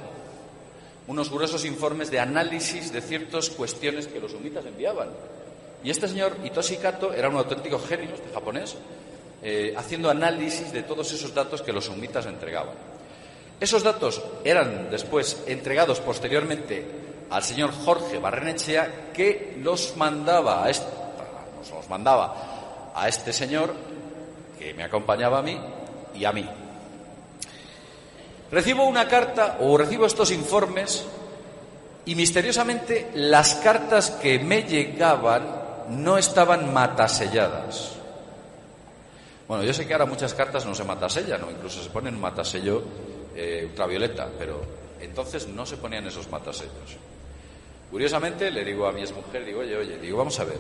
unos gruesos informes de análisis de ciertas cuestiones que los humitas enviaban. Y este señor Hitoshi Kato era un auténtico genio, este japonés, eh, haciendo análisis de todos esos datos que los humitas entregaban. Esos datos eran después entregados posteriormente al señor Jorge Barrenechea, que los mandaba a este, los mandaba a este señor que me acompañaba a mí y a mí. Recibo una carta o recibo estos informes y misteriosamente las cartas que me llegaban no estaban mataselladas. Bueno, yo sé que ahora muchas cartas no se matasellan, o incluso se ponen matasello eh, ultravioleta, pero entonces no se ponían esos matasellos. Curiosamente le digo a mi exmujer, digo, oye, oye, digo, vamos a ver,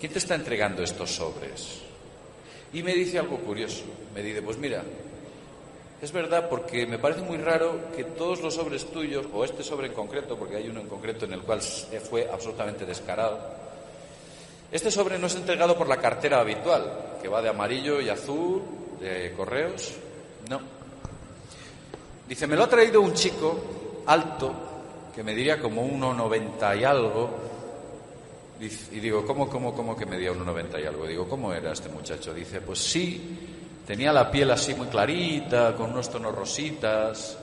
¿quién te está entregando estos sobres? Y me dice algo curioso, me dice, pues mira, es verdad porque me parece muy raro que todos los sobres tuyos, o este sobre en concreto, porque hay uno en concreto en el cual fue absolutamente descarado, este sobre no es entregado por la cartera habitual, que va de amarillo y azul, de correos, no. Dice, me lo ha traído un chico alto, que me diría como 1,90 y algo. Y digo, ¿cómo, cómo, cómo que medía 1,90 y algo? Digo, ¿cómo era este muchacho? Dice, pues sí, tenía la piel así muy clarita, con unos tonos rositas,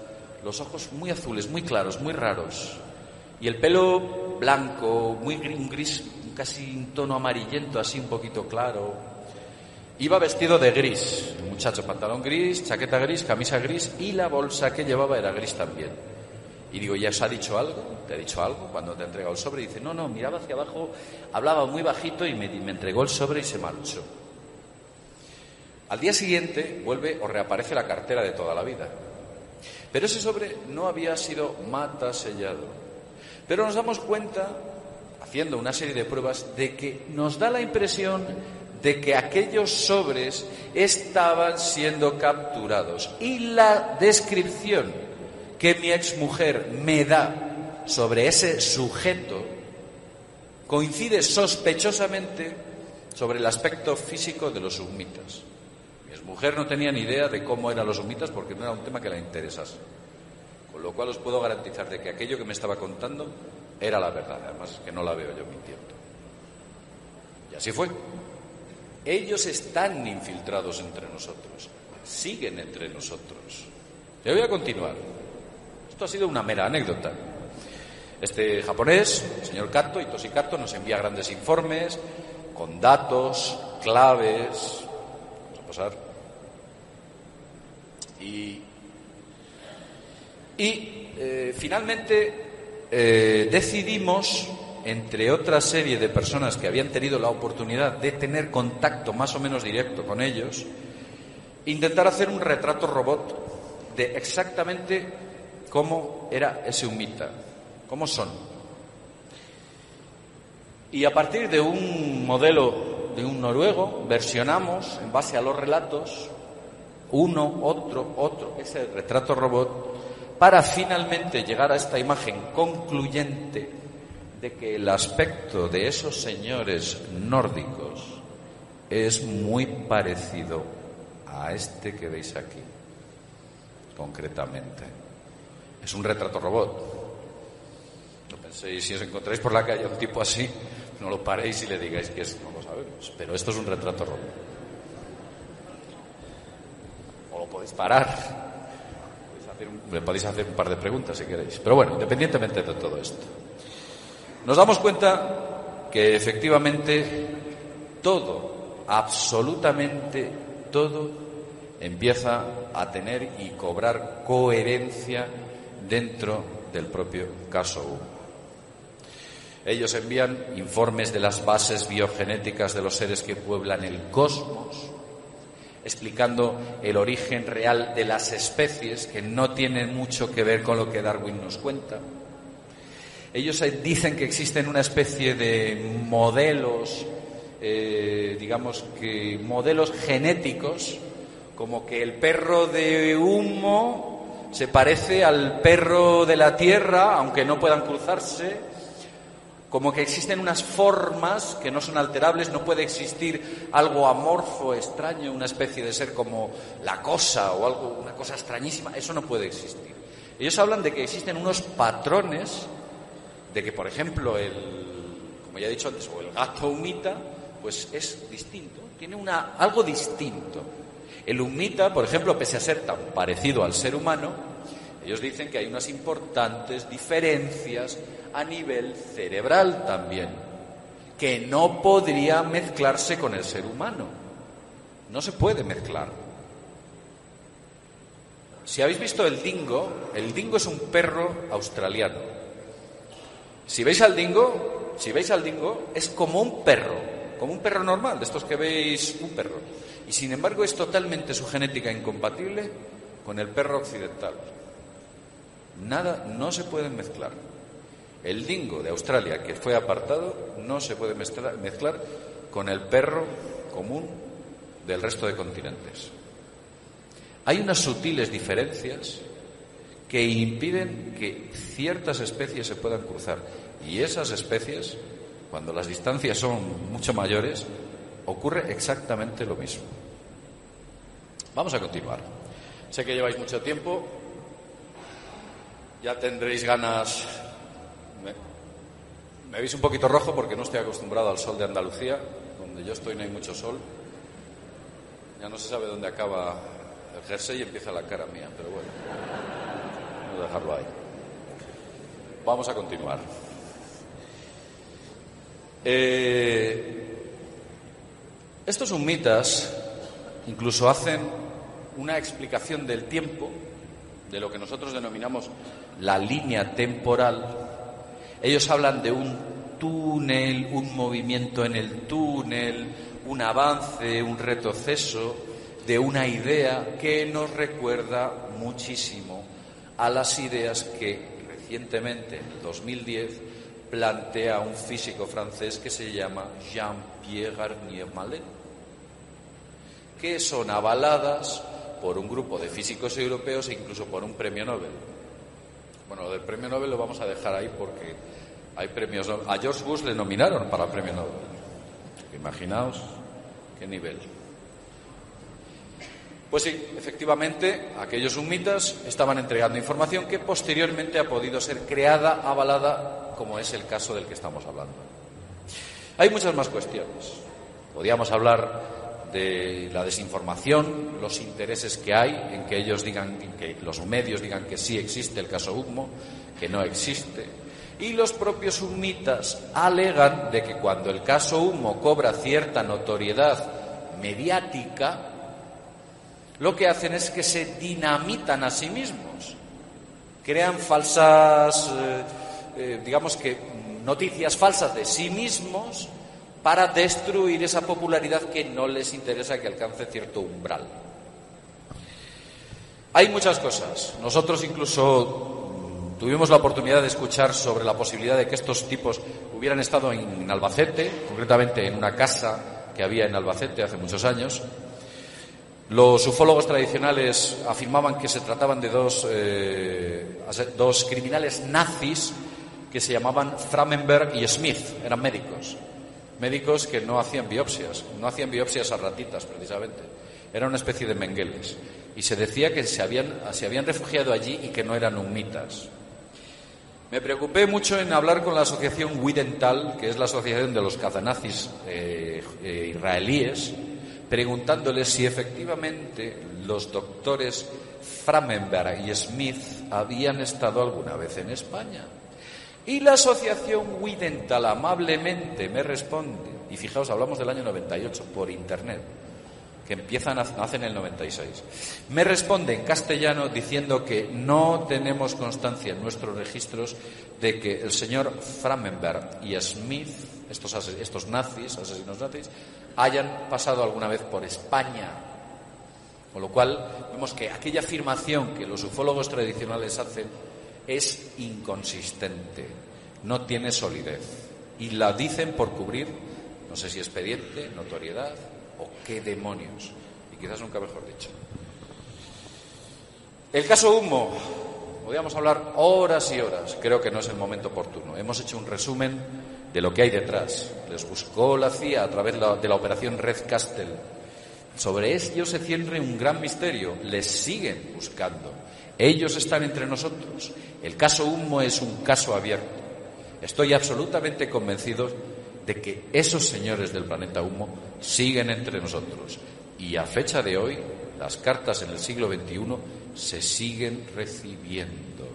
los ojos muy azules, muy claros, muy raros. Y el pelo blanco, muy gris, gris casi un tono amarillento, así un poquito claro. Iba vestido de gris, muchacho, pantalón gris, chaqueta gris, camisa gris y la bolsa que llevaba era gris también. Y digo, ¿ya os ha dicho algo? ¿Te ha dicho algo cuando te ha entregado el sobre? Y dice, no, no, miraba hacia abajo, hablaba muy bajito y me, me entregó el sobre y se marchó. Al día siguiente vuelve o reaparece la cartera de toda la vida. Pero ese sobre no había sido mata sellado. Pero nos damos cuenta, haciendo una serie de pruebas, de que nos da la impresión de que aquellos sobres estaban siendo capturados. Y la descripción que mi exmujer me da sobre ese sujeto coincide sospechosamente sobre el aspecto físico de los sumitas. Mi exmujer no tenía ni idea de cómo eran los sumitas porque no era un tema que le interesase. Con lo cual os puedo garantizar de que aquello que me estaba contando era la verdad. Además, que no la veo yo mintiendo. Y así fue. Ellos están infiltrados entre nosotros, siguen entre nosotros. Yo voy a continuar. Esto ha sido una mera anécdota. Este japonés, el señor Kato, Itoshi Kato, nos envía grandes informes con datos, claves. Vamos a pasar. Y, y eh, finalmente eh, decidimos entre otra serie de personas que habían tenido la oportunidad de tener contacto más o menos directo con ellos, intentar hacer un retrato robot de exactamente cómo era ese humita, cómo son. Y a partir de un modelo de un noruego, versionamos en base a los relatos, uno, otro, otro, ese retrato robot, para finalmente llegar a esta imagen concluyente de que el aspecto de esos señores nórdicos es muy parecido a este que veis aquí, concretamente. Es un retrato robot. No penséis, si os encontráis por la calle un tipo así, no lo paréis y le digáis que es, no lo sabemos, pero esto es un retrato robot. O lo podéis parar. le podéis hacer un par de preguntas si queréis. Pero bueno, independientemente de todo esto. Nos damos cuenta que efectivamente todo, absolutamente todo, empieza a tener y cobrar coherencia dentro del propio caso Hugo. Ellos envían informes de las bases biogenéticas de los seres que pueblan el cosmos, explicando el origen real de las especies, que no tienen mucho que ver con lo que Darwin nos cuenta ellos dicen que existen una especie de modelos, eh, digamos que modelos genéticos, como que el perro de humo se parece al perro de la tierra, aunque no puedan cruzarse, como que existen unas formas que no son alterables, no puede existir algo amorfo, extraño, una especie de ser como la cosa o algo, una cosa extrañísima, eso no puede existir. Ellos hablan de que existen unos patrones de que, por ejemplo, el, como ya he dicho antes, o el gato humita, pues es distinto, tiene una, algo distinto. El humita, por ejemplo, pese a ser tan parecido al ser humano, ellos dicen que hay unas importantes diferencias a nivel cerebral también, que no podría mezclarse con el ser humano. No se puede mezclar. Si habéis visto el dingo, el dingo es un perro australiano. Si veis al dingo, si veis al dingo, es como un perro, como un perro normal, de estos que veis un perro. Y sin embargo es totalmente su genética incompatible con el perro occidental. Nada, no se pueden mezclar. El dingo de Australia que fue apartado no se puede mezclar con el perro común del resto de continentes. Hay unas sutiles diferencias que impiden que ciertas especies se puedan cruzar. Y esas especies, cuando las distancias son mucho mayores, ocurre exactamente lo mismo. Vamos a continuar. Sé que lleváis mucho tiempo, ya tendréis ganas. Me, me veis un poquito rojo porque no estoy acostumbrado al sol de Andalucía, donde yo estoy no hay mucho sol. Ya no se sabe dónde acaba el jersey y empieza la cara mía, pero bueno dejarlo ahí. Vamos a continuar. Eh, estos mitas incluso hacen una explicación del tiempo, de lo que nosotros denominamos la línea temporal. Ellos hablan de un túnel, un movimiento en el túnel, un avance, un retroceso, de una idea que nos recuerda muchísimo a las ideas que recientemente, en 2010, plantea un físico francés que se llama Jean-Pierre Garnier Mallet. que son avaladas por un grupo de físicos europeos e incluso por un premio Nobel. Bueno, lo del premio Nobel lo vamos a dejar ahí porque hay premios. A George Bush le nominaron para el premio Nobel. Imaginaos qué nivel. Pues sí, efectivamente, aquellos humitas estaban entregando información que posteriormente ha podido ser creada, avalada, como es el caso del que estamos hablando. Hay muchas más cuestiones. Podríamos hablar de la desinformación, los intereses que hay en que ellos digan, que los medios digan que sí existe el caso Humo, que no existe. Y los propios humitas alegan de que cuando el caso Humo cobra cierta notoriedad mediática, lo que hacen es que se dinamitan a sí mismos, crean falsas, eh, eh, digamos que noticias falsas de sí mismos para destruir esa popularidad que no les interesa que alcance cierto umbral. Hay muchas cosas. Nosotros incluso mm, tuvimos la oportunidad de escuchar sobre la posibilidad de que estos tipos hubieran estado en Albacete, concretamente en una casa que había en Albacete hace muchos años. Los ufólogos tradicionales afirmaban que se trataban de dos, eh, dos criminales nazis que se llamaban Framenberg y Smith, eran médicos médicos que no hacían biopsias, no hacían biopsias a ratitas precisamente, era una especie de mengueles. Y se decía que se habían, se habían refugiado allí y que no eran humitas. Me preocupé mucho en hablar con la asociación Widental, que es la asociación de los cazanazis eh, eh, israelíes, preguntándoles si efectivamente los doctores Framenberg y Smith habían estado alguna vez en España. Y la asociación Widental amablemente me responde, y fijaos, hablamos del año 98 por internet, que empiezan, nace en el 96. Me responde en castellano diciendo que no tenemos constancia en nuestros registros de que el señor Framenberg y Smith, estos, estos nazis, asesinos nazis, hayan pasado alguna vez por España. Con lo cual, vemos que aquella afirmación que los ufólogos tradicionales hacen es inconsistente, no tiene solidez. Y la dicen por cubrir, no sé si expediente, notoriedad o qué demonios. Y quizás nunca mejor dicho. El caso Humo, podríamos hablar horas y horas, creo que no es el momento oportuno. Hemos hecho un resumen de lo que hay detrás. Les buscó la CIA a través de la operación Red Castle. Sobre ellos se cierre un gran misterio. Les siguen buscando. Ellos están entre nosotros. El caso Humo es un caso abierto. Estoy absolutamente convencido de que esos señores del planeta Humo siguen entre nosotros. Y a fecha de hoy, las cartas en el siglo XXI se siguen recibiendo.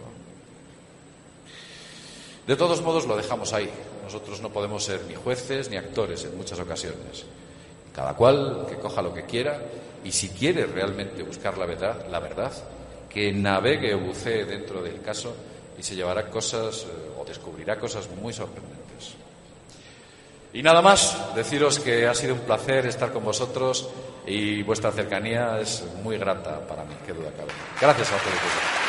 De todos modos, lo dejamos ahí. Nosotros no podemos ser ni jueces ni actores en muchas ocasiones. Cada cual que coja lo que quiera y si quiere realmente buscar la verdad, la verdad que navegue o bucee dentro del caso y se llevará cosas eh, o descubrirá cosas muy sorprendentes. Y nada más, deciros que ha sido un placer estar con vosotros y vuestra cercanía es muy grata para mí, qué duda cabe. Gracias a.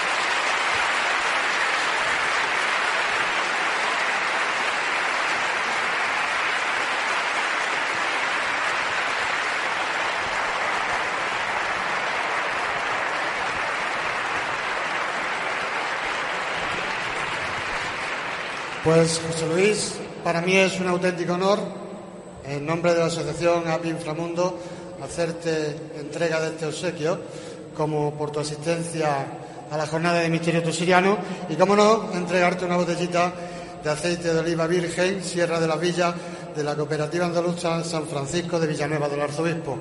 Pues José Luis, para mí es un auténtico honor, en nombre de la Asociación API Inframundo, hacerte entrega de este obsequio, como por tu asistencia a la jornada de Misterio Tusiriano, y, como no, entregarte una botellita de aceite de oliva virgen, Sierra de la Villa, de la Cooperativa Andaluza San Francisco de Villanueva del Arzobispo.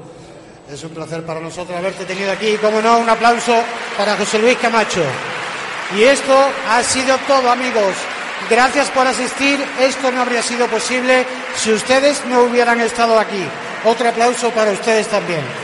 Es un placer para nosotros haberte tenido aquí y, como no, un aplauso para José Luis Camacho. Y esto ha sido todo, amigos. Gracias por asistir. Esto no habría sido posible si ustedes no hubieran estado aquí. Otro aplauso para ustedes también.